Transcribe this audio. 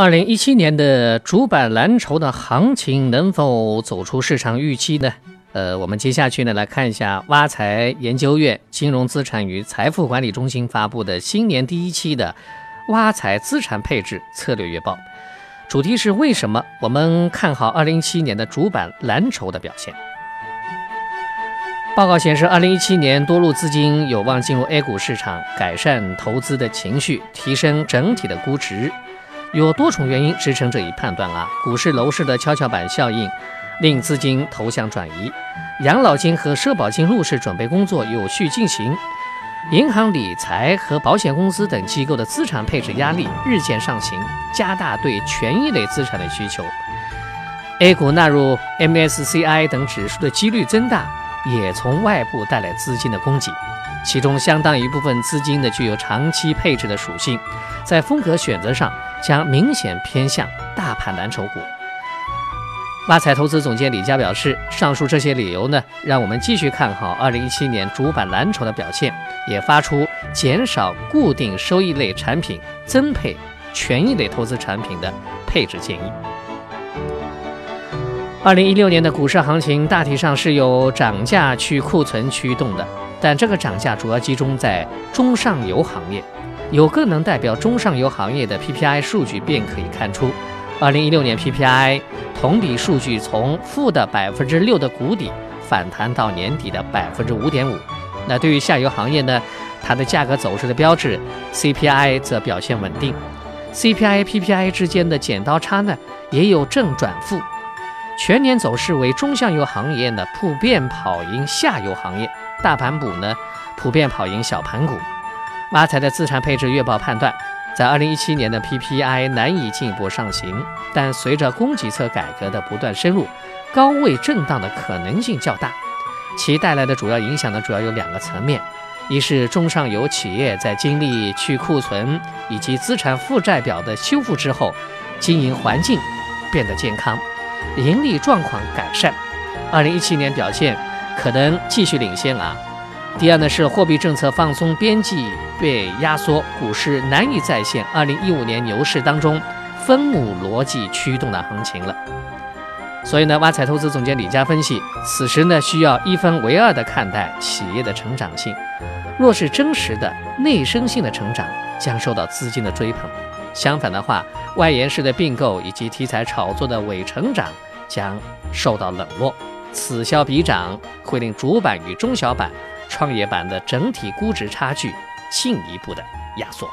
二零一七年的主板蓝筹的行情能否走出市场预期呢？呃，我们接下去呢来看一下挖财研究院金融资产与财富管理中心发布的新年第一期的挖财资产配置策略月报，主题是为什么我们看好二零一七年的主板蓝筹的表现。报告显示，二零一七年多路资金有望进入 A 股市场，改善投资的情绪，提升整体的估值。有多重原因支撑这一判断啊，股市楼市的跷跷板效应令资金投向转移，养老金和社保金入市准备工作有序进行，银行理财和保险公司等机构的资产配置压力日渐上行，加大对权益类资产的需求。A 股纳入 MSCI 等指数的几率增大，也从外部带来资金的供给。其中相当一部分资金呢具有长期配置的属性，在风格选择上将明显偏向大盘蓝筹股。挖财投资总监李佳表示，上述这些理由呢，让我们继续看好2017年主板蓝筹的表现，也发出减少固定收益类产品，增配权益类投资产品的配置建议。2016年的股市行情大体上是由涨价去库存驱动的。但这个涨价主要集中在中上游行业，有更能代表中上游行业的 PPI 数据便可以看出，二零一六年 PPI 同比数据从负的百分之六的谷底反弹到年底的百分之五点五。那对于下游行业呢，它的价格走势的标志 CPI 则表现稳定，CPI PPI 之间的剪刀差呢也有正转负，全年走势为中上游行业呢普遍跑赢下游行业。大盘股呢，普遍跑赢小盘股。挖财的资产配置月报判断，在二零一七年的 PPI 难以进一步上行，但随着供给侧改革的不断深入，高位震荡的可能性较大。其带来的主要影响呢，主要有两个层面：一是中上游企业在经历去库存以及资产负债表的修复之后，经营环境变得健康，盈利状况改善。二零一七年表现。可能继续领先啊。第二呢是货币政策放松边际被压缩，股市难以再现2015年牛市当中分母逻辑驱动的行情了。所以呢，挖财投资总监李佳分析，此时呢需要一分为二的看待企业的成长性。若是真实的内生性的成长，将受到资金的追捧；相反的话，外延式的并购以及题材炒作的伪成长将受到冷落。此消彼长，会令主板与中小板、创业板的整体估值差距进一步的压缩。